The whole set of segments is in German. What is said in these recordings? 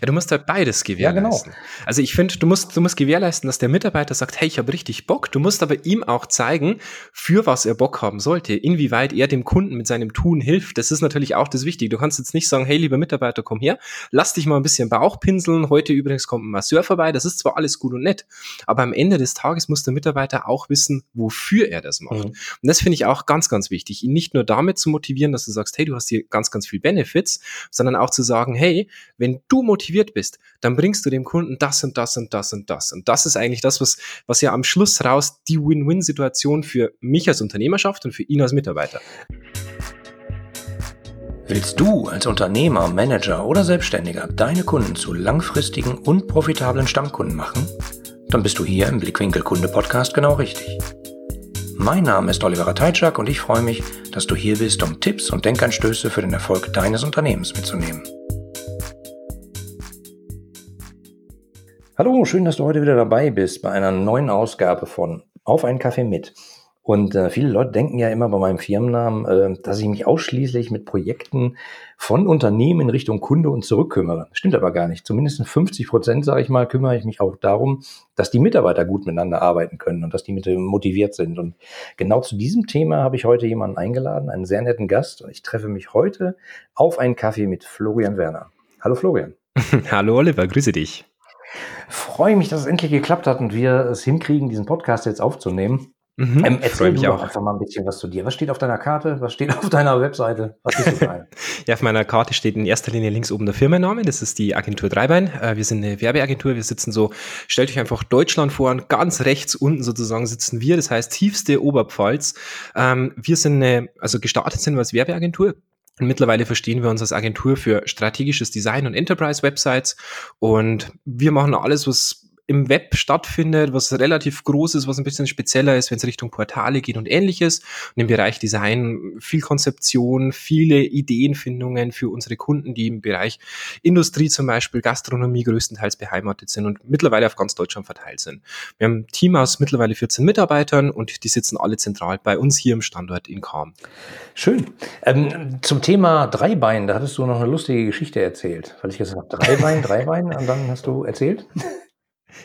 Ja, du musst halt beides gewährleisten. Ja, genau. Also ich finde, du musst, du musst gewährleisten, dass der Mitarbeiter sagt, hey, ich habe richtig Bock. Du musst aber ihm auch zeigen, für was er Bock haben sollte, inwieweit er dem Kunden mit seinem Tun hilft. Das ist natürlich auch das Wichtige. Du kannst jetzt nicht sagen, hey, lieber Mitarbeiter, komm her, lass dich mal ein bisschen Bauch pinseln. Heute übrigens kommt ein Masseur vorbei. Das ist zwar alles gut und nett, aber am Ende des Tages muss der Mitarbeiter auch wissen, wofür er das macht. Mhm. Und das finde ich auch ganz, ganz wichtig, ihn nicht nur damit zu motivieren, dass du sagst, hey, du hast hier ganz, ganz viel Benefits, sondern auch zu sagen, hey, wenn du motiviert bist, dann bringst du dem Kunden das und das und das und das. Und das ist eigentlich das, was, was ja am Schluss raus die Win-Win-Situation für mich als Unternehmer schafft und für ihn als Mitarbeiter. Willst du als Unternehmer, Manager oder Selbstständiger deine Kunden zu langfristigen und profitablen Stammkunden machen? Dann bist du hier im Blickwinkel Kunde Podcast genau richtig. Mein Name ist Oliver Teitschak und ich freue mich, dass du hier bist, um Tipps und Denkanstöße für den Erfolg deines Unternehmens mitzunehmen. Hallo, schön, dass du heute wieder dabei bist bei einer neuen Ausgabe von Auf einen Kaffee mit. Und äh, viele Leute denken ja immer bei meinem Firmennamen, äh, dass ich mich ausschließlich mit Projekten von Unternehmen in Richtung Kunde und zurück kümmere. Stimmt aber gar nicht. Zumindest 50 Prozent, sage ich mal, kümmere ich mich auch darum, dass die Mitarbeiter gut miteinander arbeiten können und dass die motiviert sind. Und genau zu diesem Thema habe ich heute jemanden eingeladen, einen sehr netten Gast. Ich treffe mich heute auf einen Kaffee mit Florian Werner. Hallo Florian. Hallo Oliver, grüße dich. Freue mich, dass es endlich geklappt hat und wir es hinkriegen, diesen Podcast jetzt aufzunehmen. Mhm, ähm, erzähl mich auch. einfach mal ein bisschen was zu dir. Was steht auf deiner Karte? Was steht auf deiner Webseite? Was ist so ja, auf meiner Karte steht in erster Linie links oben der Firmenname. Das ist die Agentur Dreibein. Äh, wir sind eine Werbeagentur. Wir sitzen so, stellt euch einfach Deutschland vor und ganz rechts unten sozusagen sitzen wir. Das heißt tiefste Oberpfalz. Ähm, wir sind eine, also gestartet sind wir als Werbeagentur. Mittlerweile verstehen wir uns als Agentur für strategisches Design und Enterprise-Websites. Und wir machen alles, was im Web stattfindet, was relativ groß ist, was ein bisschen spezieller ist, wenn es Richtung Portale geht und ähnliches. Und im Bereich Design viel Konzeption, viele Ideenfindungen für unsere Kunden, die im Bereich Industrie zum Beispiel, Gastronomie größtenteils beheimatet sind und mittlerweile auf ganz Deutschland verteilt sind. Wir haben ein Team aus mittlerweile 14 Mitarbeitern und die sitzen alle zentral bei uns hier im Standort in Kam. Schön. Ähm, zum Thema Dreibein, da hattest du noch eine lustige Geschichte erzählt. Weil ich gesagt habe, Dreibein, Dreibein, und dann hast du erzählt?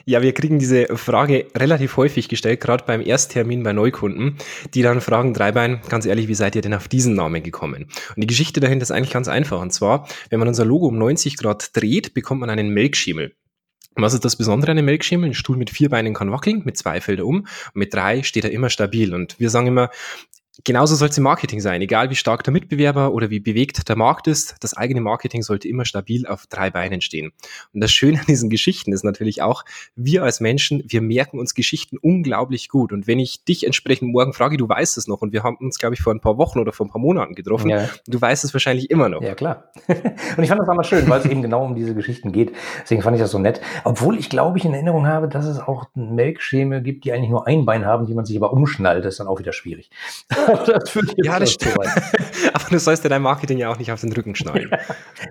Ja, wir kriegen diese Frage relativ häufig gestellt, gerade beim Ersttermin bei Neukunden, die dann fragen, Dreibein, ganz ehrlich, wie seid ihr denn auf diesen Namen gekommen? Und die Geschichte dahinter ist eigentlich ganz einfach. Und zwar, wenn man unser Logo um 90 Grad dreht, bekommt man einen Melkschemel. Was ist das Besondere an einem Melkschemel? Ein Stuhl mit vier Beinen kann wackeln, mit zwei fällt er um, mit drei steht er immer stabil. Und wir sagen immer, Genauso soll es im Marketing sein, egal wie stark der Mitbewerber oder wie bewegt der Markt ist. Das eigene Marketing sollte immer stabil auf drei Beinen stehen. Und das Schöne an diesen Geschichten ist natürlich auch, wir als Menschen, wir merken uns Geschichten unglaublich gut. Und wenn ich dich entsprechend morgen frage, du weißt es noch, und wir haben uns, glaube ich, vor ein paar Wochen oder vor ein paar Monaten getroffen, ja. du weißt es wahrscheinlich immer noch. Ja, klar. und ich fand das aber schön, weil es eben genau um diese Geschichten geht. Deswegen fand ich das so nett. Obwohl ich, glaube ich, in Erinnerung habe, dass es auch Melkschäme gibt, die eigentlich nur ein Bein haben, die man sich aber umschnallt. Das ist dann auch wieder schwierig. das ja, das stimmt. Aber du sollst dir dein Marketing ja auch nicht auf den Rücken schneiden.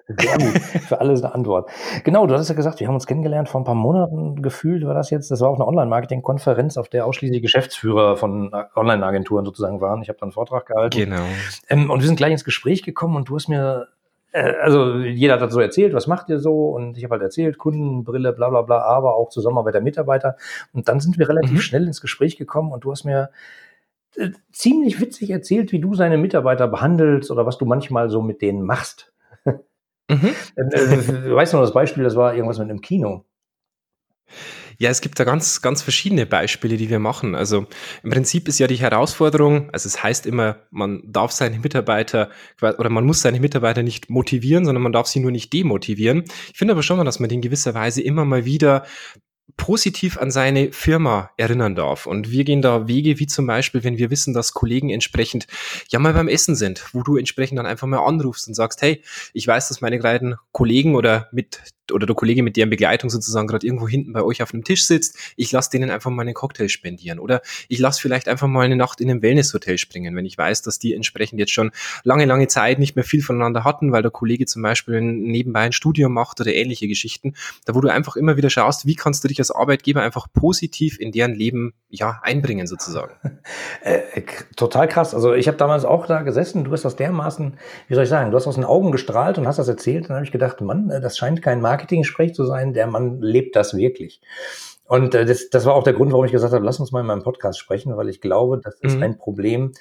Sehr gut. Für alles eine Antwort. Genau, du hast ja gesagt, wir haben uns kennengelernt vor ein paar Monaten gefühlt, war das jetzt. Das war auch eine Online-Marketing-Konferenz, auf der ausschließlich Geschäftsführer von Online-Agenturen sozusagen waren. Ich habe dann einen Vortrag gehalten. Genau. Ähm, und wir sind gleich ins Gespräch gekommen und du hast mir äh, also jeder hat so erzählt, was macht ihr so? Und ich habe halt erzählt, Kundenbrille, bla bla bla, aber auch Zusammenarbeit der Mitarbeiter. Und dann sind wir relativ mhm. schnell ins Gespräch gekommen und du hast mir äh, ziemlich witzig erzählt, wie du seine Mitarbeiter behandelst oder was du manchmal so mit denen machst. Mhm. äh, äh weißt du noch das Beispiel, das war irgendwas mit einem Kino. Ja, es gibt da ganz, ganz verschiedene Beispiele, die wir machen. Also im Prinzip ist ja die Herausforderung, also es heißt immer, man darf seine Mitarbeiter oder man muss seine Mitarbeiter nicht motivieren, sondern man darf sie nur nicht demotivieren. Ich finde aber schon, dass man in gewisser Weise immer mal wieder positiv an seine Firma erinnern darf. Und wir gehen da Wege, wie zum Beispiel, wenn wir wissen, dass Kollegen entsprechend ja mal beim Essen sind, wo du entsprechend dann einfach mal anrufst und sagst, hey, ich weiß, dass meine kleinen Kollegen oder mit oder der Kollege mit deren Begleitung sozusagen gerade irgendwo hinten bei euch auf einem Tisch sitzt, ich lasse denen einfach mal einen Cocktail spendieren oder ich lasse vielleicht einfach mal eine Nacht in einem Wellnesshotel springen, wenn ich weiß, dass die entsprechend jetzt schon lange, lange Zeit nicht mehr viel voneinander hatten, weil der Kollege zum Beispiel nebenbei ein Studium macht oder ähnliche Geschichten, da wo du einfach immer wieder schaust, wie kannst du dich als Arbeitgeber einfach positiv in deren Leben ja einbringen sozusagen. Äh, total krass. Also ich habe damals auch da gesessen, du hast das dermaßen, wie soll ich sagen, du hast aus den Augen gestrahlt und hast das erzählt, dann habe ich gedacht, Mann, das scheint kein Markt Marketing-Sprech zu sein, der Mann lebt das wirklich. Und äh, das, das war auch der Grund, warum ich gesagt habe, lass uns mal in meinem Podcast sprechen, weil ich glaube, das ist mhm. ein Problem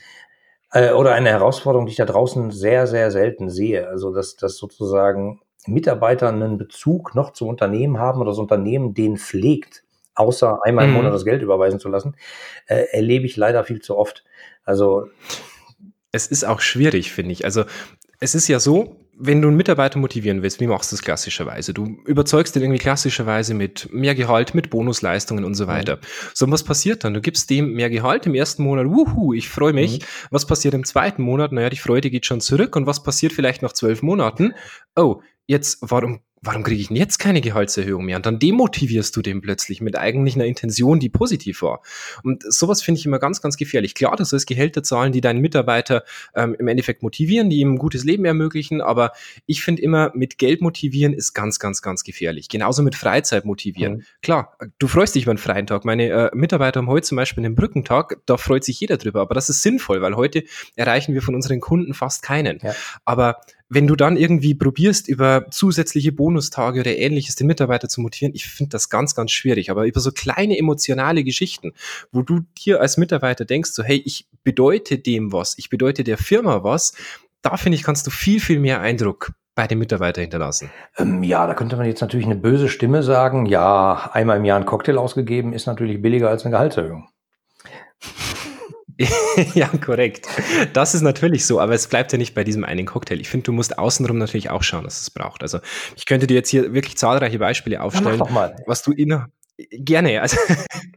äh, oder eine Herausforderung, die ich da draußen sehr, sehr selten sehe. Also, dass, dass sozusagen Mitarbeiter einen Bezug noch zum Unternehmen haben oder das Unternehmen den pflegt, außer einmal im mhm. Monat das Geld überweisen zu lassen, äh, erlebe ich leider viel zu oft. Also es ist auch schwierig, finde ich. Also es ist ja so, wenn du einen Mitarbeiter motivieren willst, wie machst du das klassischerweise? Du überzeugst den irgendwie klassischerweise mit mehr Gehalt, mit Bonusleistungen und so mhm. weiter. Mhm. So, und was passiert dann? Du gibst dem mehr Gehalt im ersten Monat, wuhu, ich freue mich. Mhm. Was passiert im zweiten Monat? Naja, die Freude geht schon zurück. Und was passiert vielleicht nach zwölf Monaten? Oh, jetzt, warum warum kriege ich denn jetzt keine Gehaltserhöhung mehr? Und dann demotivierst du den plötzlich mit eigentlich einer Intention, die positiv war. Und sowas finde ich immer ganz, ganz gefährlich. Klar, du sollst Gehälter zahlen, die deinen Mitarbeiter ähm, im Endeffekt motivieren, die ihm ein gutes Leben ermöglichen, aber ich finde immer, mit Geld motivieren ist ganz, ganz, ganz gefährlich. Genauso mit Freizeit motivieren. Mhm. Klar, du freust dich über einen freien Tag. Meine äh, Mitarbeiter haben heute zum Beispiel einen Brückentag, da freut sich jeder drüber, aber das ist sinnvoll, weil heute erreichen wir von unseren Kunden fast keinen. Ja. Aber wenn du dann irgendwie probierst, über zusätzliche Bonustage oder ähnliches den Mitarbeiter zu motivieren, ich finde das ganz, ganz schwierig. Aber über so kleine emotionale Geschichten, wo du dir als Mitarbeiter denkst, so, hey, ich bedeute dem was, ich bedeute der Firma was, da finde ich, kannst du viel, viel mehr Eindruck bei den Mitarbeitern hinterlassen? Ähm, ja, da könnte man jetzt natürlich eine böse Stimme sagen, ja, einmal im Jahr ein Cocktail ausgegeben ist natürlich billiger als eine Gehaltserhöhung. ja, korrekt. Das ist natürlich so, aber es bleibt ja nicht bei diesem einen Cocktail. Ich finde, du musst außenrum natürlich auch schauen, dass es braucht. Also ich könnte dir jetzt hier wirklich zahlreiche Beispiele aufstellen, ja, was du in gerne, also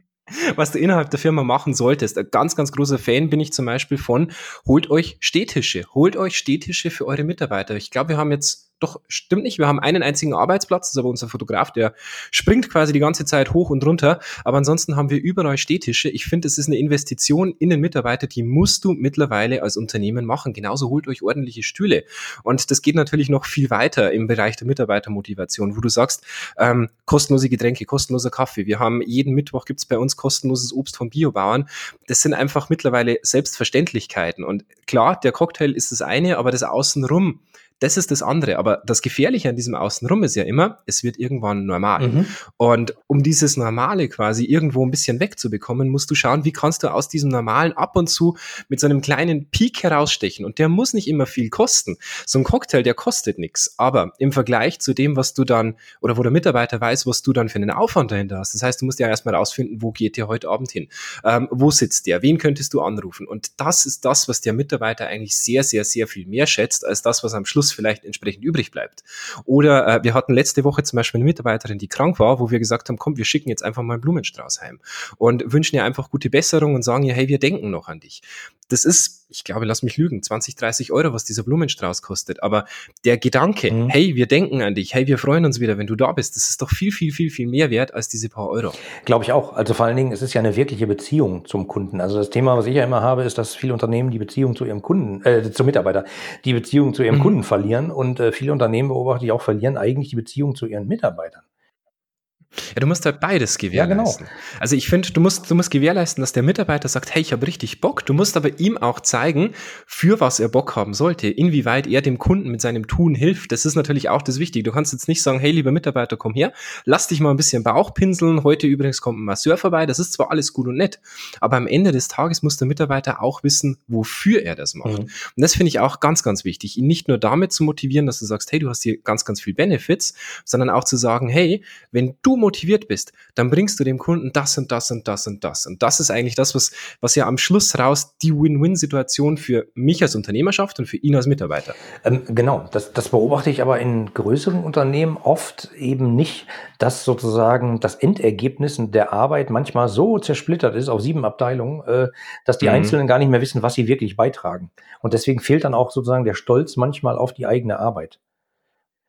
was du innerhalb der Firma machen solltest. Ein ganz, ganz großer Fan bin ich zum Beispiel von, holt euch Stehtische. Holt euch Stehtische für eure Mitarbeiter. Ich glaube, wir haben jetzt doch, stimmt nicht. Wir haben einen einzigen Arbeitsplatz, das ist aber unser Fotograf, der springt quasi die ganze Zeit hoch und runter. Aber ansonsten haben wir überall Stehtische. Ich finde, es ist eine Investition in den Mitarbeiter, die musst du mittlerweile als Unternehmen machen. Genauso holt euch ordentliche Stühle. Und das geht natürlich noch viel weiter im Bereich der Mitarbeitermotivation, wo du sagst, ähm, kostenlose Getränke, kostenloser Kaffee. Wir haben jeden Mittwoch gibt's bei uns kostenloses Obst vom Biobauern. Das sind einfach mittlerweile Selbstverständlichkeiten. Und klar, der Cocktail ist das eine, aber das Außenrum, das ist das andere. Aber das Gefährliche an diesem Außenrum ist ja immer, es wird irgendwann normal. Mhm. Und um dieses Normale quasi irgendwo ein bisschen wegzubekommen, musst du schauen, wie kannst du aus diesem Normalen ab und zu mit so einem kleinen Peak herausstechen. Und der muss nicht immer viel kosten. So ein Cocktail, der kostet nichts. Aber im Vergleich zu dem, was du dann, oder wo der Mitarbeiter weiß, was du dann für einen Aufwand dahinter hast. Das heißt, du musst ja erstmal rausfinden, wo geht der heute Abend hin? Ähm, wo sitzt der? Wen könntest du anrufen? Und das ist das, was der Mitarbeiter eigentlich sehr, sehr, sehr viel mehr schätzt, als das, was am Schluss vielleicht entsprechend übrig bleibt. Oder äh, wir hatten letzte Woche zum Beispiel eine Mitarbeiterin, die krank war, wo wir gesagt haben, komm, wir schicken jetzt einfach mal einen Blumenstrauß heim und wünschen ihr einfach gute Besserung und sagen ihr, hey, wir denken noch an dich. Das ist, ich glaube, lass mich lügen, 20, 30 Euro, was dieser Blumenstrauß kostet. Aber der Gedanke, mhm. hey, wir denken an dich, hey, wir freuen uns wieder, wenn du da bist, das ist doch viel, viel, viel, viel mehr wert als diese paar Euro. Glaube ich auch. Also vor allen Dingen, es ist ja eine wirkliche Beziehung zum Kunden. Also das Thema, was ich ja immer habe, ist, dass viele Unternehmen die Beziehung zu ihrem Kunden, äh, zum Mitarbeiter, die Beziehung zu ihrem mhm. Kunden verlieren und äh, viele Unternehmen beobachte ich auch verlieren eigentlich die Beziehung zu ihren Mitarbeitern. Ja, du musst halt beides gewährleisten. Ja, genau. Also ich finde, du musst, du musst gewährleisten, dass der Mitarbeiter sagt, hey, ich habe richtig Bock. Du musst aber ihm auch zeigen, für was er Bock haben sollte, inwieweit er dem Kunden mit seinem Tun hilft. Das ist natürlich auch das Wichtige. Du kannst jetzt nicht sagen, hey, lieber Mitarbeiter, komm her, lass dich mal ein bisschen Bauch pinseln. Heute übrigens kommt ein Masseur vorbei. Das ist zwar alles gut und nett, aber am Ende des Tages muss der Mitarbeiter auch wissen, wofür er das macht. Mhm. Und das finde ich auch ganz, ganz wichtig, ihn nicht nur damit zu motivieren, dass du sagst, hey, du hast hier ganz, ganz viel Benefits, sondern auch zu sagen, hey, wenn du motiviert bist, dann bringst du dem Kunden das und das und das und das. Und das ist eigentlich das, was, was ja am Schluss raus die Win-Win-Situation für mich als Unternehmer schafft und für ihn als Mitarbeiter. Ähm, genau, das, das beobachte ich aber in größeren Unternehmen oft eben nicht, dass sozusagen das Endergebnis der Arbeit manchmal so zersplittert ist auf sieben Abteilungen, äh, dass die mhm. Einzelnen gar nicht mehr wissen, was sie wirklich beitragen. Und deswegen fehlt dann auch sozusagen der Stolz manchmal auf die eigene Arbeit.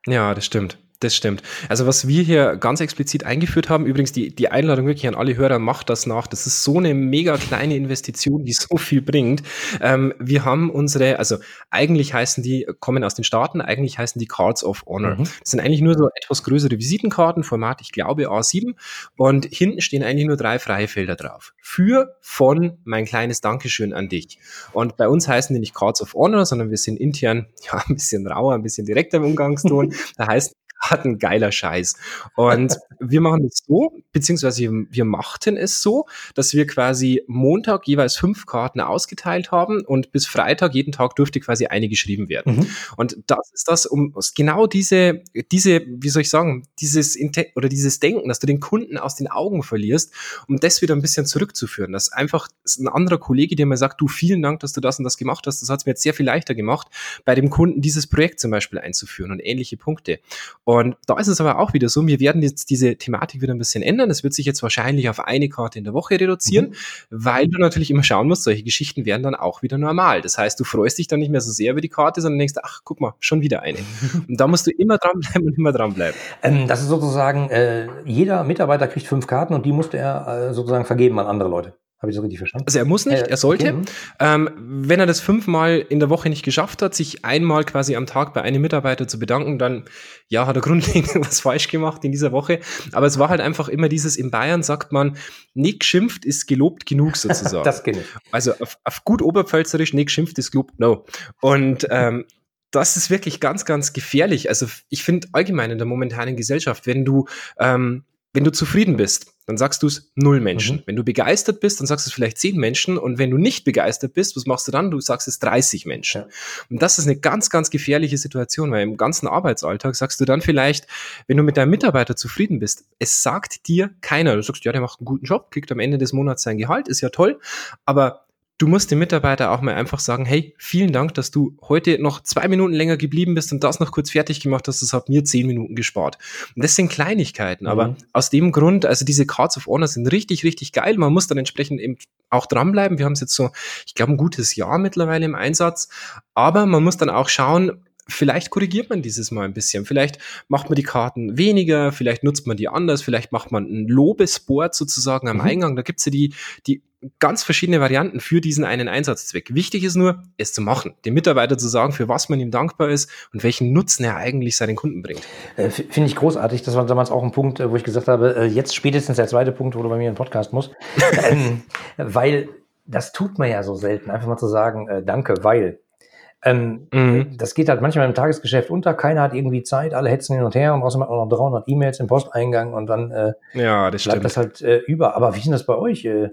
Ja, das stimmt. Das stimmt. Also was wir hier ganz explizit eingeführt haben, übrigens die, die Einladung wirklich an alle Hörer, macht das nach. Das ist so eine mega kleine Investition, die so viel bringt. Ähm, wir haben unsere, also eigentlich heißen die, kommen aus den Staaten, eigentlich heißen die Cards of Honor. Mhm. Das sind eigentlich nur so etwas größere Visitenkarten, Format, ich glaube A7. Und hinten stehen eigentlich nur drei freie Felder drauf. Für, von, mein kleines Dankeschön an dich. Und bei uns heißen die nicht Cards of Honor, sondern wir sind intern ja ein bisschen rauer, ein bisschen direkter im Umgangston. da heißt Postkarten, geiler Scheiß. Und wir machen es so, beziehungsweise wir machten es so, dass wir quasi Montag jeweils fünf Karten ausgeteilt haben und bis Freitag jeden Tag durfte quasi eine geschrieben werden. Mhm. Und das ist das, um genau diese, diese, wie soll ich sagen, dieses oder dieses Denken, dass du den Kunden aus den Augen verlierst, um das wieder ein bisschen zurückzuführen. Dass einfach ein anderer Kollege dir mal sagt, du, vielen Dank, dass du das und das gemacht hast. Das hat es mir jetzt sehr viel leichter gemacht, bei dem Kunden dieses Projekt zum Beispiel einzuführen und ähnliche Punkte. Und da ist es aber auch wieder so, wir werden jetzt diese Thematik wieder ein bisschen ändern. Es wird sich jetzt wahrscheinlich auf eine Karte in der Woche reduzieren, mhm. weil du natürlich immer schauen musst, solche Geschichten werden dann auch wieder normal. Das heißt, du freust dich dann nicht mehr so sehr über die Karte, sondern denkst, ach, guck mal, schon wieder eine. Und da musst du immer dranbleiben und immer dranbleiben. Ähm, das ist sozusagen, äh, jeder Mitarbeiter kriegt fünf Karten und die musste er äh, sozusagen vergeben an andere Leute. Habe ich so richtig verstanden? Also er muss nicht, er sollte. Okay. Ähm, wenn er das fünfmal in der Woche nicht geschafft hat, sich einmal quasi am Tag bei einem Mitarbeiter zu bedanken, dann ja, hat er grundlegend was falsch gemacht in dieser Woche. Aber es war halt einfach immer dieses, in Bayern sagt man, nicht geschimpft ist gelobt genug sozusagen. das kenne ich. Also auf, auf gut oberpfälzerisch, nicht geschimpft ist gelobt no. Und ähm, das ist wirklich ganz, ganz gefährlich. Also ich finde allgemein in der momentanen Gesellschaft, wenn du ähm, wenn du zufrieden bist, dann sagst du es null Menschen. Mhm. Wenn du begeistert bist, dann sagst du es vielleicht zehn Menschen. Und wenn du nicht begeistert bist, was machst du dann? Du sagst es 30 Menschen. Ja. Und das ist eine ganz, ganz gefährliche Situation, weil im ganzen Arbeitsalltag sagst du dann vielleicht, wenn du mit deinem Mitarbeiter zufrieden bist, es sagt dir keiner. Du sagst, ja, der macht einen guten Job, kriegt am Ende des Monats sein Gehalt, ist ja toll. Aber du musst dem Mitarbeiter auch mal einfach sagen, hey, vielen Dank, dass du heute noch zwei Minuten länger geblieben bist und das noch kurz fertig gemacht hast. Das hat mir zehn Minuten gespart. Und das sind Kleinigkeiten, mhm. aber aus dem Grund, also diese Cards of Honor sind richtig, richtig geil. Man muss dann entsprechend eben auch dranbleiben. Wir haben es jetzt so, ich glaube, ein gutes Jahr mittlerweile im Einsatz. Aber man muss dann auch schauen, vielleicht korrigiert man dieses Mal ein bisschen. Vielleicht macht man die Karten weniger, vielleicht nutzt man die anders, vielleicht macht man ein Lobesboard sozusagen am mhm. Eingang. Da gibt's ja die, die ganz verschiedene Varianten für diesen einen Einsatzzweck. Wichtig ist nur, es zu machen, dem Mitarbeiter zu sagen, für was man ihm dankbar ist und welchen Nutzen er eigentlich seinen Kunden bringt. Äh, Finde ich großartig. Das war damals auch ein Punkt, äh, wo ich gesagt habe, äh, jetzt spätestens der zweite Punkt, wo du bei mir im Podcast musst. ähm, weil das tut man ja so selten, einfach mal zu sagen, äh, danke, weil. Ähm, mhm. Das geht halt manchmal im Tagesgeschäft unter, keiner hat irgendwie Zeit, alle hetzen hin und her und außerdem hat man noch 300 E-Mails im Posteingang und dann äh, ja, das bleibt stimmt. das halt äh, über. Aber wie ist denn das bei euch? Äh,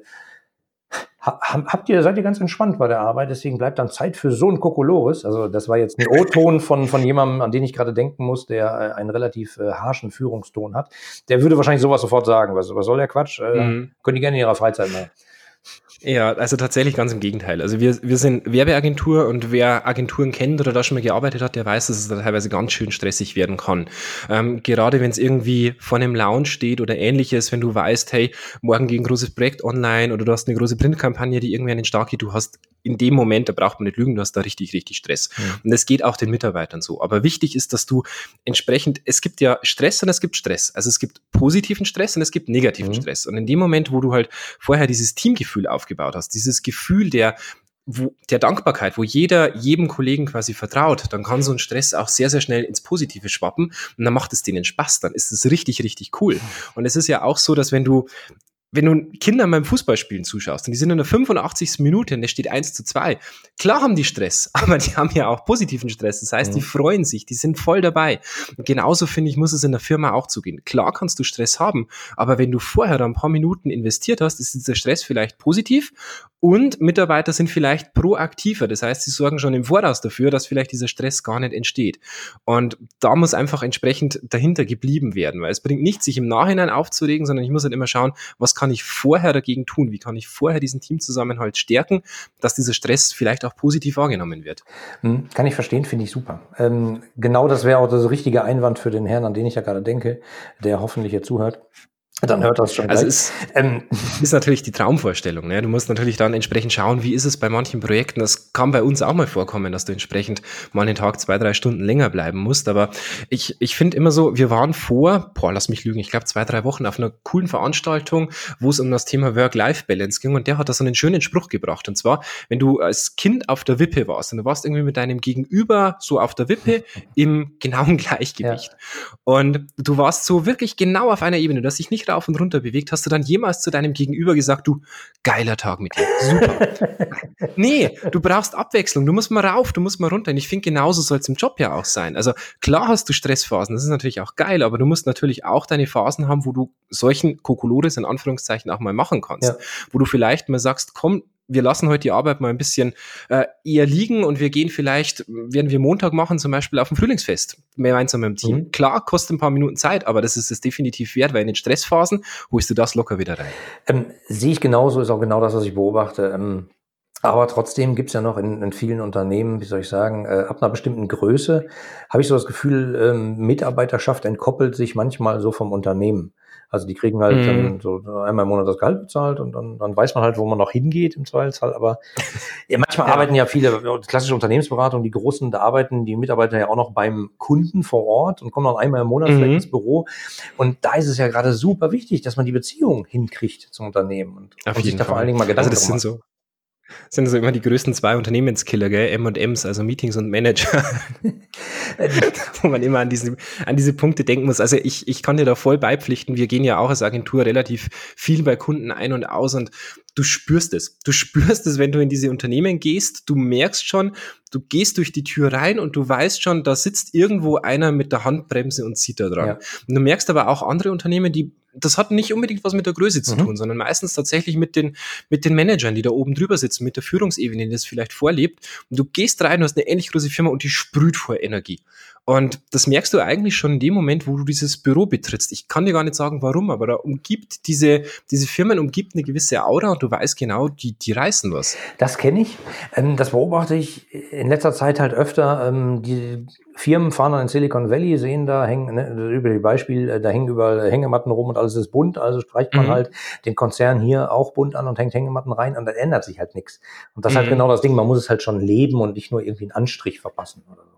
Habt ihr, seid ihr ganz entspannt bei der Arbeit, deswegen bleibt dann Zeit für so ein Kokolores. Also das war jetzt ein O-Ton von, von jemandem, an den ich gerade denken muss, der äh, einen relativ äh, harschen Führungston hat. Der würde wahrscheinlich sowas sofort sagen. Was, was soll der Quatsch? Äh, mhm. Können die gerne in ihrer Freizeit machen. Ja, also tatsächlich ganz im Gegenteil. Also wir, wir sind Werbeagentur und wer Agenturen kennt oder da schon mal gearbeitet hat, der weiß, dass es da teilweise ganz schön stressig werden kann. Ähm, gerade wenn es irgendwie vor einem Lounge steht oder ähnliches, wenn du weißt, hey, morgen geht ein großes Projekt online oder du hast eine große Printkampagne, die irgendwie an den Start geht, du hast in dem Moment, da braucht man nicht lügen, du hast da richtig, richtig Stress. Ja. Und das geht auch den Mitarbeitern so. Aber wichtig ist, dass du entsprechend, es gibt ja Stress und es gibt Stress. Also es gibt positiven Stress und es gibt negativen mhm. Stress. Und in dem Moment, wo du halt vorher dieses Teamgefühl aufgebaut aufgebaut hast, dieses Gefühl der, wo, der Dankbarkeit, wo jeder jedem Kollegen quasi vertraut, dann kann so ein Stress auch sehr, sehr schnell ins Positive schwappen und dann macht es denen Spaß, dann ist es richtig, richtig cool. Und es ist ja auch so, dass wenn du wenn du Kindern beim Fußballspielen zuschaust und die sind in der 85. Minute und es steht 1 zu 2, klar haben die Stress, aber die haben ja auch positiven Stress. Das heißt, mhm. die freuen sich, die sind voll dabei. Und genauso finde ich, muss es in der Firma auch zugehen. Klar kannst du Stress haben, aber wenn du vorher ein paar Minuten investiert hast, ist dieser Stress vielleicht positiv und Mitarbeiter sind vielleicht proaktiver. Das heißt, sie sorgen schon im Voraus dafür, dass vielleicht dieser Stress gar nicht entsteht. Und da muss einfach entsprechend dahinter geblieben werden, weil es bringt nichts, sich im Nachhinein aufzuregen, sondern ich muss halt immer schauen, was kann ich vorher dagegen tun? Wie kann ich vorher diesen Teamzusammenhalt stärken, dass dieser Stress vielleicht auch positiv wahrgenommen wird? Hm, kann ich verstehen, finde ich super. Ähm, genau das wäre auch der richtige Einwand für den Herrn, an den ich ja gerade denke, der hoffentlich hier zuhört. Dann hört das schon. Also es ähm, ist natürlich die Traumvorstellung. Ne? Du musst natürlich dann entsprechend schauen, wie ist es bei manchen Projekten. Das kann bei uns auch mal vorkommen, dass du entsprechend mal einen Tag zwei, drei Stunden länger bleiben musst. Aber ich, ich finde immer so, wir waren vor, boah, lass mich lügen, ich glaube zwei, drei Wochen auf einer coolen Veranstaltung, wo es um das Thema Work-Life-Balance ging. Und der hat da so einen schönen Spruch gebracht. Und zwar, wenn du als Kind auf der Wippe warst und du warst irgendwie mit deinem Gegenüber so auf der Wippe im genauen Gleichgewicht. Ja. Und du warst so wirklich genau auf einer Ebene. Du hast dich nicht rauf und runter bewegt, hast du dann jemals zu deinem Gegenüber gesagt, du, geiler Tag mit dir, super. nee, du brauchst Abwechslung, du musst mal rauf, du musst mal runter. Und ich finde, genauso soll es im Job ja auch sein. Also klar hast du Stressphasen, das ist natürlich auch geil, aber du musst natürlich auch deine Phasen haben, wo du solchen Kokolores in Anführungszeichen auch mal machen kannst. Ja. Wo du vielleicht mal sagst, komm, wir lassen heute die Arbeit mal ein bisschen äh, eher liegen und wir gehen vielleicht, werden wir Montag machen, zum Beispiel auf ein Frühlingsfest, gemeinsam im Team. Mhm. Klar, kostet ein paar Minuten Zeit, aber das ist es definitiv wert, weil in den Stressphasen holst du das locker wieder rein. Ähm, sehe ich genauso, ist auch genau das, was ich beobachte. Ähm, aber trotzdem gibt es ja noch in, in, vielen Unternehmen, wie soll ich sagen, äh, ab einer bestimmten Größe, habe ich so das Gefühl, ähm, Mitarbeiterschaft entkoppelt sich manchmal so vom Unternehmen. Also die kriegen halt mhm. dann so einmal im Monat das Gehalt bezahlt und dann, dann weiß man halt, wo man noch hingeht im Zweifelsfall. Aber ja, manchmal ja. arbeiten ja viele, klassische Unternehmensberatung, die Großen, da arbeiten die Mitarbeiter ja auch noch beim Kunden vor Ort und kommen dann einmal im Monat mhm. vielleicht ins Büro. Und da ist es ja gerade super wichtig, dass man die Beziehung hinkriegt zum Unternehmen und, und sich da vor allen Dingen mal Gedanken also das sind so sind so immer die größten zwei Unternehmenskiller, gell? M&M's, also Meetings und Manager. Wo man immer an diese, an diese Punkte denken muss. Also ich, ich kann dir da voll beipflichten. Wir gehen ja auch als Agentur relativ viel bei Kunden ein und aus und du spürst es. Du spürst es, wenn du in diese Unternehmen gehst. Du merkst schon, du gehst durch die Tür rein und du weißt schon, da sitzt irgendwo einer mit der Handbremse und zieht da dran. Ja. Und du merkst aber auch andere Unternehmen, die das hat nicht unbedingt was mit der Größe zu mhm. tun, sondern meistens tatsächlich mit den, mit den Managern, die da oben drüber sitzen, mit der Führungsebene, die das vielleicht vorlebt. Und du gehst rein, du hast eine ähnlich große Firma und die sprüht vor Energie. Und das merkst du eigentlich schon in dem Moment, wo du dieses Büro betrittst. Ich kann dir gar nicht sagen, warum, aber da umgibt diese, diese Firmen umgibt eine gewisse Aura und du weißt genau, die, die reißen was. Das kenne ich. Ähm, das beobachte ich in letzter Zeit halt öfter. Ähm, die Firmen fahren dann in Silicon Valley, sehen da, hängen, ne, über die Beispiel, äh, da hängen überall Hängematten rum und alles ist bunt, also streicht man mhm. halt den Konzern hier auch bunt an und hängt Hängematten rein und dann ändert sich halt nichts. Und das ist halt mhm. halt genau das Ding, man muss es halt schon leben und nicht nur irgendwie einen Anstrich verpassen oder so.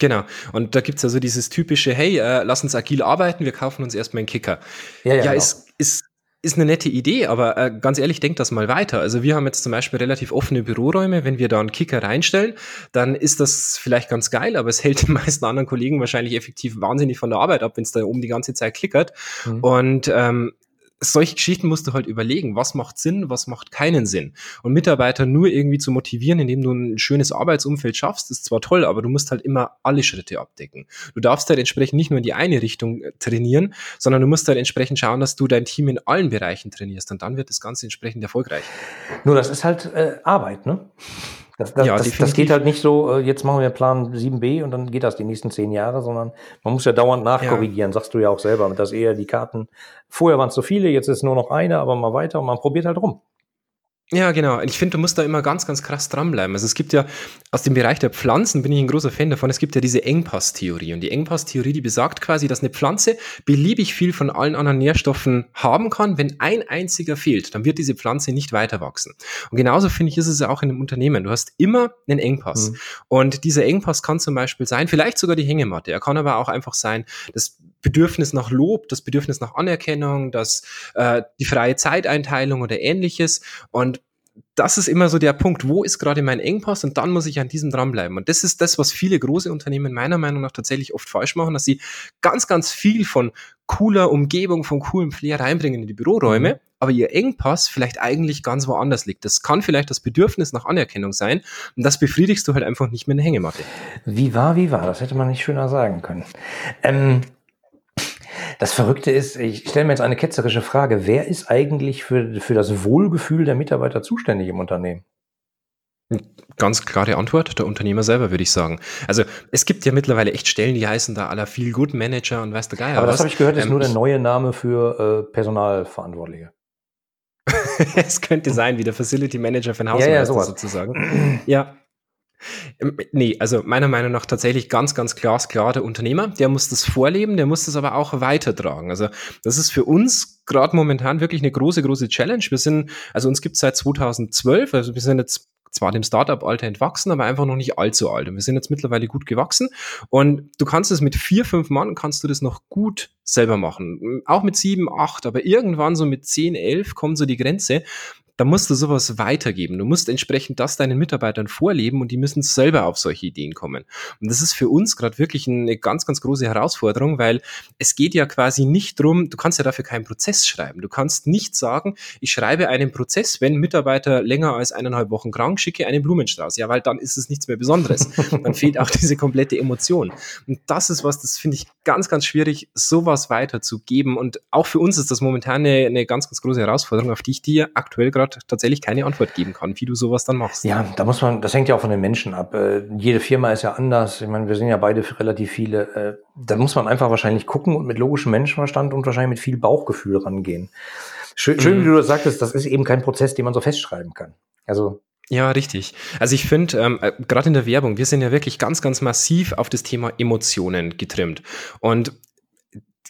Genau. Und da gibt's also dieses typische, hey, äh, lass uns agil arbeiten, wir kaufen uns erstmal einen Kicker. Ja, ja, ja genau. ist, ist, ist eine nette Idee, aber äh, ganz ehrlich, denk das mal weiter. Also wir haben jetzt zum Beispiel relativ offene Büroräume. Wenn wir da einen Kicker reinstellen, dann ist das vielleicht ganz geil, aber es hält die meisten anderen Kollegen wahrscheinlich effektiv wahnsinnig von der Arbeit ab, wenn es da oben die ganze Zeit klickert. Mhm. Und ähm, solche Geschichten musst du halt überlegen, was macht Sinn, was macht keinen Sinn. Und Mitarbeiter nur irgendwie zu motivieren, indem du ein schönes Arbeitsumfeld schaffst, ist zwar toll, aber du musst halt immer alle Schritte abdecken. Du darfst halt entsprechend nicht nur in die eine Richtung äh, trainieren, sondern du musst halt entsprechend schauen, dass du dein Team in allen Bereichen trainierst und dann wird das Ganze entsprechend erfolgreich. Nur das ist halt äh, Arbeit, ne? Das, das, ja, das, das, geht halt nicht so, äh, jetzt machen wir Plan 7b und dann geht das die nächsten zehn Jahre, sondern man muss ja dauernd nachkorrigieren, ja. sagst du ja auch selber, dass eher die Karten, vorher waren es so viele, jetzt ist nur noch eine, aber mal weiter und man probiert halt rum. Ja, genau. Ich finde, du musst da immer ganz, ganz krass dranbleiben. Also es gibt ja aus dem Bereich der Pflanzen, bin ich ein großer Fan davon, es gibt ja diese Engpass-Theorie. Und die Engpass-Theorie, die besagt quasi, dass eine Pflanze beliebig viel von allen anderen Nährstoffen haben kann. Wenn ein einziger fehlt, dann wird diese Pflanze nicht weiter wachsen. Und genauso finde ich, ist es ja auch in einem Unternehmen. Du hast immer einen Engpass. Mhm. Und dieser Engpass kann zum Beispiel sein, vielleicht sogar die Hängematte. Er kann aber auch einfach sein, das Bedürfnis nach Lob, das Bedürfnis nach Anerkennung, das, äh, die freie Zeiteinteilung oder ähnliches. Und das ist immer so der Punkt, wo ist gerade mein Engpass und dann muss ich an diesem dranbleiben. Und das ist das, was viele große Unternehmen meiner Meinung nach tatsächlich oft falsch machen, dass sie ganz, ganz viel von cooler Umgebung, von coolem Flair reinbringen in die Büroräume, mhm. aber ihr Engpass vielleicht eigentlich ganz woanders liegt. Das kann vielleicht das Bedürfnis nach Anerkennung sein und das befriedigst du halt einfach nicht mit einer Hängematte. Wie war, wie war, das hätte man nicht schöner sagen können. Ähm das Verrückte ist, ich stelle mir jetzt eine ketzerische Frage. Wer ist eigentlich für, für das Wohlgefühl der Mitarbeiter zuständig im Unternehmen? Ganz klare Antwort, der Unternehmer selber, würde ich sagen. Also es gibt ja mittlerweile echt Stellen, die heißen da aller viel Good Manager und weißt du geil. Aber das habe ich gehört, ist ähm, nur der neue Name für äh, Personalverantwortliche. es könnte sein, wie der Facility Manager für ein Haus ja, ja, sozusagen. ja, nee, also meiner Meinung nach tatsächlich ganz, ganz glasklar der Unternehmer. Der muss das vorleben, der muss das aber auch weitertragen. Also das ist für uns gerade momentan wirklich eine große, große Challenge. Wir sind, also uns gibt es seit 2012, also wir sind jetzt zwar dem Startup-Alter entwachsen, aber einfach noch nicht allzu alt. Und wir sind jetzt mittlerweile gut gewachsen. Und du kannst es mit vier, fünf Mann, kannst du das noch gut selber machen. Auch mit sieben, acht, aber irgendwann so mit zehn, elf kommt so die Grenze da musst du sowas weitergeben. Du musst entsprechend das deinen Mitarbeitern vorleben und die müssen selber auf solche Ideen kommen. Und das ist für uns gerade wirklich eine ganz, ganz große Herausforderung, weil es geht ja quasi nicht drum, du kannst ja dafür keinen Prozess schreiben. Du kannst nicht sagen, ich schreibe einen Prozess, wenn Mitarbeiter länger als eineinhalb Wochen krank, schicke einen Blumenstrauß. Ja, weil dann ist es nichts mehr Besonderes. dann fehlt auch diese komplette Emotion. Und das ist was, das finde ich ganz, ganz schwierig, sowas weiterzugeben. Und auch für uns ist das momentan eine, eine ganz, ganz große Herausforderung, auf die ich dir aktuell gerade tatsächlich keine Antwort geben kann, wie du sowas dann machst. Ja, da muss man, das hängt ja auch von den Menschen ab. Äh, jede Firma ist ja anders. Ich meine, wir sind ja beide relativ viele. Äh, da muss man einfach wahrscheinlich gucken und mit logischem Menschenverstand und wahrscheinlich mit viel Bauchgefühl rangehen. Schön, schön mhm. wie du das sagtest, das ist eben kein Prozess, den man so festschreiben kann. Also ja, richtig. Also ich finde, ähm, äh, gerade in der Werbung, wir sind ja wirklich ganz, ganz massiv auf das Thema Emotionen getrimmt. Und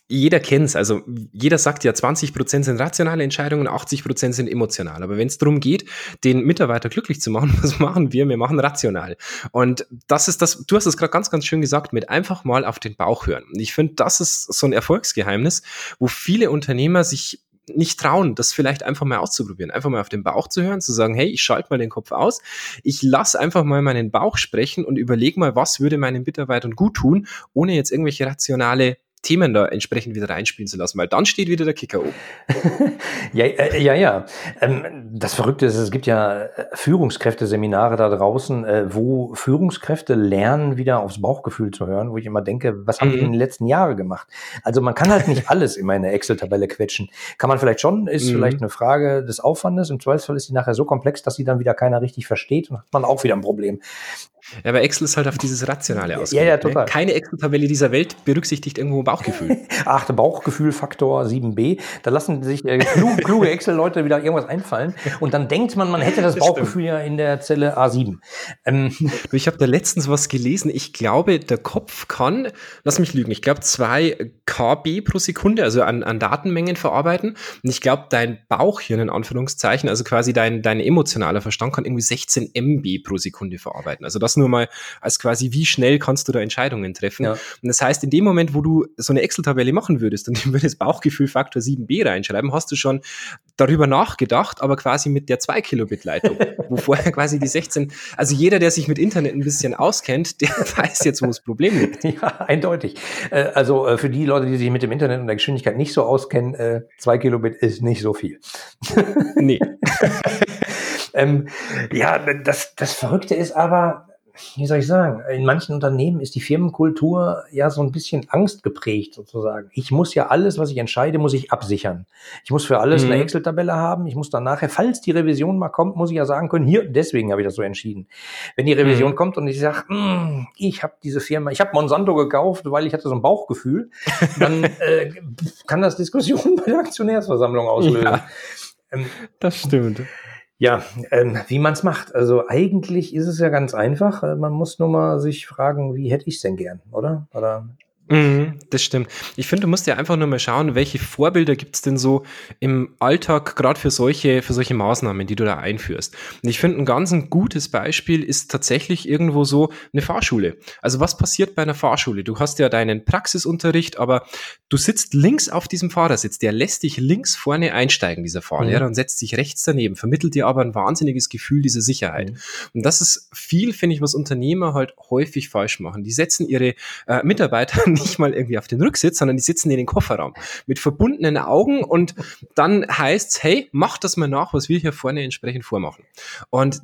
jeder kennt's. Also jeder sagt ja, 20 Prozent sind rationale Entscheidungen, 80 Prozent sind emotional. Aber wenn es darum geht, den Mitarbeiter glücklich zu machen, was machen wir? Wir machen rational. Und das ist das, du hast es gerade ganz, ganz schön gesagt, mit einfach mal auf den Bauch hören. Ich finde, das ist so ein Erfolgsgeheimnis, wo viele Unternehmer sich nicht trauen, das vielleicht einfach mal auszuprobieren, einfach mal auf den Bauch zu hören, zu sagen, hey, ich schalte mal den Kopf aus, ich lasse einfach mal meinen Bauch sprechen und überlege mal, was würde meinen Mitarbeitern gut tun, ohne jetzt irgendwelche rationale Themen da entsprechend wieder reinspielen zu lassen, weil dann steht wieder der Kicker oben. ja, äh, ja, ja. Ähm, das Verrückte ist, es gibt ja äh, Führungskräfteseminare da draußen, äh, wo Führungskräfte lernen, wieder aufs Bauchgefühl zu hören, wo ich immer denke, was haben die mhm. in den letzten Jahren gemacht? Also man kann halt nicht alles in meine Excel-Tabelle quetschen. Kann man vielleicht schon, ist mhm. vielleicht eine Frage des Aufwandes. Im Zweifelsfall ist die nachher so komplex, dass sie dann wieder keiner richtig versteht und hat man auch wieder ein Problem. Ja, aber Excel ist halt auf dieses Rationale ausgelegt. Ja, ja, ne? total. Ne? Keine Excel-Tabelle dieser Welt berücksichtigt irgendwo Bauchgefühl. Ach, der Bauchgefühl-Faktor 7b. Da lassen sich äh, kluge, kluge Excel-Leute wieder irgendwas einfallen. Und dann denkt man, man hätte das, das Bauchgefühl stimmt. ja in der Zelle A7. Ähm. Ich habe da letztens was gelesen. Ich glaube, der Kopf kann, lass mich lügen, ich glaube zwei KB pro Sekunde, also an, an Datenmengen verarbeiten. Und ich glaube, dein Bauchhirn in Anführungszeichen, also quasi dein, dein emotionaler Verstand kann irgendwie 16 MB pro Sekunde verarbeiten. Also das das nur mal als quasi, wie schnell kannst du da Entscheidungen treffen. Ja. Und das heißt, in dem Moment, wo du so eine Excel-Tabelle machen würdest und du würdest Bauchgefühl Faktor 7b reinschreiben, hast du schon darüber nachgedacht, aber quasi mit der 2 Kilobit Leitung, wo vorher quasi die 16, also jeder, der sich mit Internet ein bisschen auskennt, der weiß jetzt, wo das Problem liegt. Ja, eindeutig. Äh, also äh, für die Leute, die sich mit dem Internet und der Geschwindigkeit nicht so auskennen, 2 äh, Kilobit ist nicht so viel. nee. ähm, ja, das, das Verrückte ist aber, wie soll ich sagen, in manchen Unternehmen ist die Firmenkultur ja so ein bisschen angstgeprägt sozusagen. Ich muss ja alles, was ich entscheide, muss ich absichern. Ich muss für alles mhm. eine Excel-Tabelle haben. Ich muss dann nachher, falls die Revision mal kommt, muss ich ja sagen können, hier, deswegen habe ich das so entschieden. Wenn die Revision mhm. kommt und ich sage, hm, ich habe diese Firma, ich habe Monsanto gekauft, weil ich hatte so ein Bauchgefühl, dann äh, kann das Diskussionen bei der Aktionärsversammlung auslösen. Ja, ähm, das stimmt. Ja, ähm, wie man es macht. Also eigentlich ist es ja ganz einfach. Äh, man muss nur mal sich fragen, wie hätte ich es denn gern, oder? Oder Mhm, das stimmt. Ich finde, du musst ja einfach nur mal schauen, welche Vorbilder gibt es denn so im Alltag, gerade für solche, für solche Maßnahmen, die du da einführst. Und ich finde, ein ganz ein gutes Beispiel ist tatsächlich irgendwo so eine Fahrschule. Also was passiert bei einer Fahrschule? Du hast ja deinen Praxisunterricht, aber du sitzt links auf diesem Fahrersitz, der lässt dich links vorne einsteigen, dieser Fahrlehrer, mhm. und setzt sich rechts daneben, vermittelt dir aber ein wahnsinniges Gefühl dieser Sicherheit. Mhm. Und das ist viel, finde ich, was Unternehmer halt häufig falsch machen. Die setzen ihre äh, Mitarbeiter nicht mal irgendwie auf den Rücksitz, sondern die sitzen in den Kofferraum mit verbundenen Augen und dann heißt's, hey, mach das mal nach, was wir hier vorne entsprechend vormachen. Und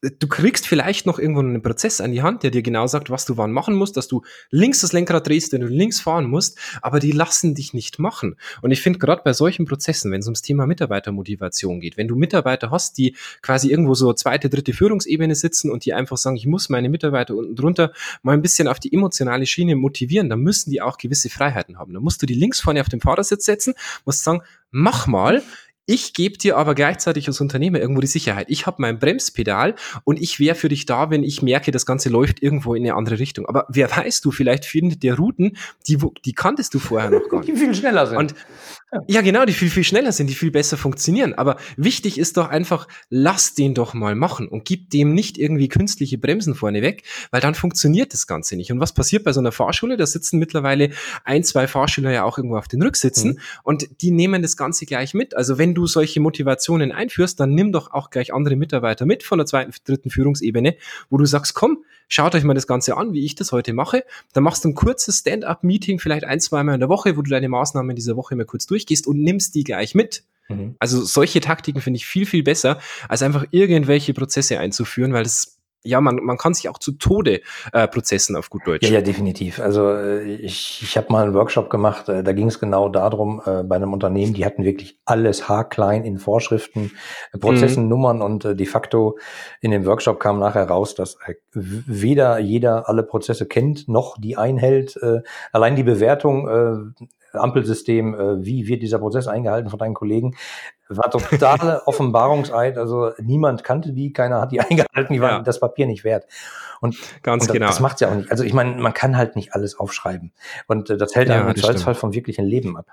du kriegst vielleicht noch irgendwo einen Prozess an die Hand, der dir genau sagt, was du wann machen musst, dass du links das Lenkrad drehst, wenn du links fahren musst, aber die lassen dich nicht machen. Und ich finde gerade bei solchen Prozessen, wenn es ums Thema Mitarbeitermotivation geht, wenn du Mitarbeiter hast, die quasi irgendwo so zweite, dritte Führungsebene sitzen und die einfach sagen, ich muss meine Mitarbeiter unten drunter mal ein bisschen auf die emotionale Schiene motivieren, dann müssen die auch gewisse Freiheiten haben. Dann musst du die links vorne auf den Fahrersitz setzen, musst sagen, mach mal, ich gebe dir aber gleichzeitig als Unternehmer irgendwo die Sicherheit. Ich habe mein Bremspedal und ich wäre für dich da, wenn ich merke, das Ganze läuft irgendwo in eine andere Richtung. Aber wer weiß du, vielleicht findet der Routen, die, die kanntest du vorher noch gar nicht. Die viel schneller sind. Und Ja, genau, die viel, viel schneller sind, die viel besser funktionieren. Aber wichtig ist doch einfach, lass den doch mal machen und gib dem nicht irgendwie künstliche Bremsen vorne weg, weil dann funktioniert das Ganze nicht. Und was passiert bei so einer Fahrschule? Da sitzen mittlerweile ein, zwei Fahrschüler ja auch irgendwo auf den Rücksitzen mhm. und die nehmen das Ganze gleich mit. Also wenn du solche Motivationen einführst, dann nimm doch auch gleich andere Mitarbeiter mit von der zweiten, dritten Führungsebene, wo du sagst, komm, schaut euch mal das Ganze an, wie ich das heute mache. Dann machst du ein kurzes Stand-up-Meeting, vielleicht ein, zweimal in der Woche, wo du deine Maßnahmen dieser Woche mal kurz durchgehst und nimmst die gleich mit. Mhm. Also solche Taktiken finde ich viel, viel besser, als einfach irgendwelche Prozesse einzuführen, weil das ja, man, man kann sich auch zu Tode äh, prozessen auf gut Deutsch. Ja, ja definitiv. Also äh, ich, ich habe mal einen Workshop gemacht, äh, da ging es genau darum, äh, bei einem Unternehmen, die hatten wirklich alles haarklein in Vorschriften, äh, Prozessen, mhm. Nummern und äh, de facto in dem Workshop kam nachher raus, dass äh, weder jeder alle Prozesse kennt, noch die einhält. Äh, allein die Bewertung äh, Ampelsystem, äh, wie wird dieser Prozess eingehalten von deinen Kollegen, war totale Offenbarungseid. Also niemand kannte die, keiner hat die eingehalten, die waren ja. das Papier nicht wert. Und, Ganz und genau. das macht's ja auch nicht. Also ich meine, man kann halt nicht alles aufschreiben. Und äh, das hält ja, einen im Zweifelsfall vom wirklichen Leben ab.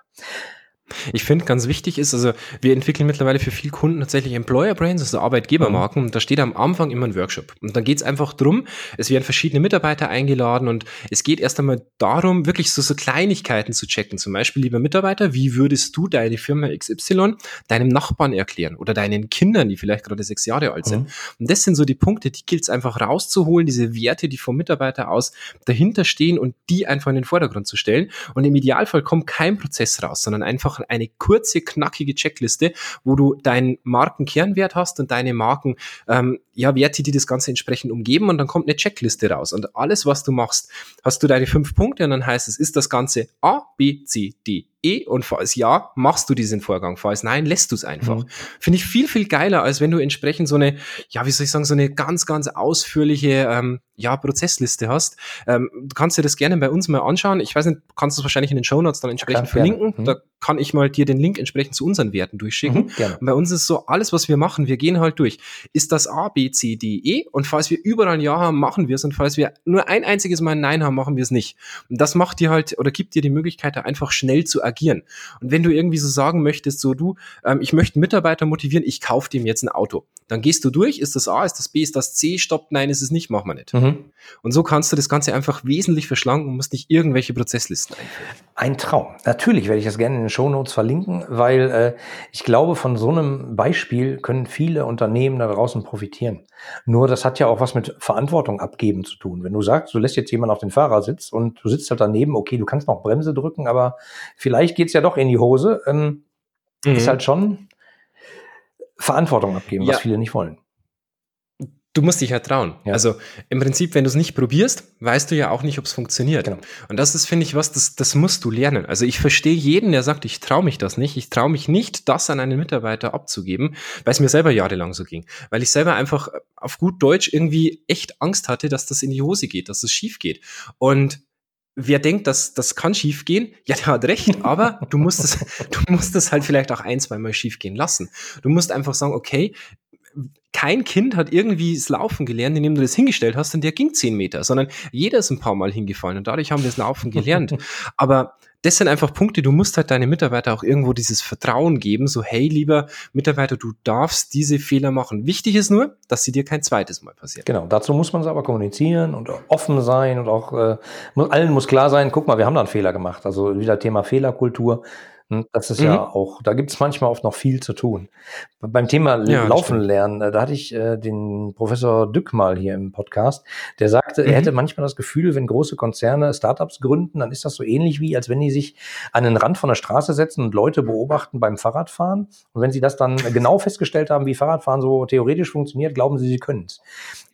Ich finde, ganz wichtig ist, also wir entwickeln mittlerweile für viele Kunden tatsächlich Employer Brands, also Arbeitgebermarken, mhm. und da steht am Anfang immer ein Workshop. Und dann geht es einfach drum, es werden verschiedene Mitarbeiter eingeladen und es geht erst einmal darum, wirklich so, so Kleinigkeiten zu checken. Zum Beispiel, lieber Mitarbeiter, wie würdest du deine Firma XY deinem Nachbarn erklären oder deinen Kindern, die vielleicht gerade sechs Jahre alt sind? Mhm. Und das sind so die Punkte, die gilt es einfach rauszuholen, diese Werte, die vom Mitarbeiter aus dahinter stehen und die einfach in den Vordergrund zu stellen. Und im Idealfall kommt kein Prozess raus, sondern einfach einfach eine kurze, knackige Checkliste, wo du deinen Markenkernwert hast und deine Marken, ähm, ja, Werte, die das Ganze entsprechend umgeben und dann kommt eine Checkliste raus. Und alles, was du machst, hast du deine fünf Punkte und dann heißt es, ist das Ganze A, B, C, D, E und falls ja, machst du diesen Vorgang. Falls nein, lässt du es einfach. Mhm. Finde ich viel, viel geiler, als wenn du entsprechend so eine, ja, wie soll ich sagen, so eine ganz, ganz ausführliche ähm, ja, Prozessliste hast. Ähm, du kannst dir das gerne bei uns mal anschauen. Ich weiß nicht, du kannst es wahrscheinlich in den Show Notes dann entsprechend Klar, verlinken. Mhm. Da kann ich mal dir den Link entsprechend zu unseren Werten durchschicken. Mhm, und bei uns ist so, alles, was wir machen, wir gehen halt durch. Ist das A, B, C, D, E? Und falls wir überall ein Ja haben, machen wir es. Und falls wir nur ein einziges Mal ein Nein haben, machen wir es nicht. Und das macht dir halt oder gibt dir die Möglichkeit, da einfach schnell zu agieren. Und wenn du irgendwie so sagen möchtest, so du, ähm, ich möchte einen Mitarbeiter motivieren, ich kaufe dem jetzt ein Auto. Dann gehst du durch, ist das A, ist das B, ist das C, stoppt, nein, ist es nicht, machen wir nicht. Mhm. Und so kannst du das Ganze einfach wesentlich verschlanken und musst nicht irgendwelche Prozesslisten einführen. Ein Traum. Natürlich werde ich das gerne in den Shownotes verlinken, weil äh, ich glaube, von so einem Beispiel können viele Unternehmen da draußen profitieren. Nur das hat ja auch was mit Verantwortung abgeben zu tun. Wenn du sagst, du lässt jetzt jemanden auf den Fahrersitz und du sitzt halt daneben, okay, du kannst noch Bremse drücken, aber vielleicht geht's ja doch in die Hose, ähm, mhm. ist halt schon Verantwortung abgeben, ja. was viele nicht wollen du musst dich ja trauen. Ja. Also im Prinzip, wenn du es nicht probierst, weißt du ja auch nicht, ob es funktioniert. Genau. Und das ist, finde ich, was, das, das musst du lernen. Also ich verstehe jeden, der sagt, ich traue mich das nicht. Ich traue mich nicht, das an einen Mitarbeiter abzugeben, weil es mir selber jahrelang so ging. Weil ich selber einfach auf gut Deutsch irgendwie echt Angst hatte, dass das in die Hose geht, dass es schief geht. Und wer denkt, dass das kann schief gehen, ja, der hat recht, aber du musst es, du musst es halt vielleicht auch ein, zwei Mal schief gehen lassen. Du musst einfach sagen, okay, kein Kind hat irgendwie das Laufen gelernt, indem du das hingestellt hast und der ging zehn Meter, sondern jeder ist ein paar Mal hingefallen und dadurch haben wir das Laufen gelernt. Aber das sind einfach Punkte, du musst halt deine Mitarbeiter auch irgendwo dieses Vertrauen geben, so hey, lieber Mitarbeiter, du darfst diese Fehler machen. Wichtig ist nur, dass sie dir kein zweites Mal passieren. Genau, dazu muss man es aber kommunizieren und offen sein und auch äh, allen muss klar sein, guck mal, wir haben da einen Fehler gemacht. Also wieder Thema Fehlerkultur das ist mhm. ja auch, da gibt es manchmal oft noch viel zu tun. Beim Thema ja, Laufen lernen, äh, da hatte ich äh, den Professor Dück mal hier im Podcast, der sagte, mhm. er hätte manchmal das Gefühl, wenn große Konzerne Startups gründen, dann ist das so ähnlich wie, als wenn die sich an den Rand von der Straße setzen und Leute beobachten beim Fahrradfahren. Und wenn sie das dann genau festgestellt haben, wie Fahrradfahren so theoretisch funktioniert, glauben sie, sie können es.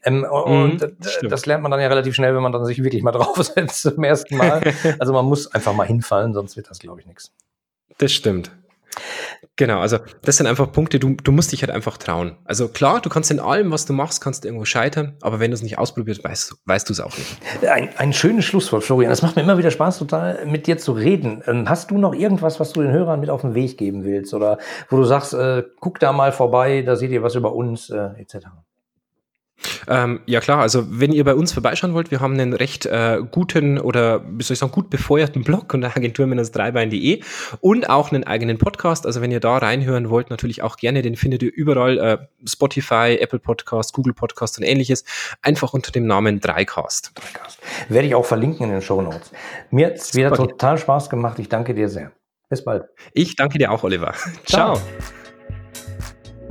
Ähm, und mhm, das, das lernt man dann ja relativ schnell, wenn man dann sich wirklich mal draufsetzt zum ersten Mal. Also man muss einfach mal hinfallen, sonst wird das, glaube ich, nichts. Das stimmt. Genau, also das sind einfach Punkte, du, du musst dich halt einfach trauen. Also klar, du kannst in allem, was du machst, kannst irgendwo scheitern, aber wenn du es nicht ausprobierst, weißt, weißt du es auch nicht. Ein, ein schönes Schlusswort, Florian. Es macht mir immer wieder Spaß, total mit dir zu reden. Ähm, hast du noch irgendwas, was du den Hörern mit auf den Weg geben willst? Oder wo du sagst, äh, guck da mal vorbei, da seht ihr was über uns, äh, etc. Ähm, ja klar, also wenn ihr bei uns vorbeischauen wollt, wir haben einen recht äh, guten oder wie soll ich sagen, gut befeuerten Blog unter agentur-dreibein.de und auch einen eigenen Podcast. Also wenn ihr da reinhören wollt, natürlich auch gerne, den findet ihr überall, äh, Spotify, Apple Podcast, Google Podcast und ähnliches, einfach unter dem Namen Dreicast. Dreicast. Werde ich auch verlinken in den Show Notes. Mir hat es wieder total Spaß gemacht. Ich danke dir sehr. Bis bald. Ich danke dir auch, Oliver. Ciao. Ciao.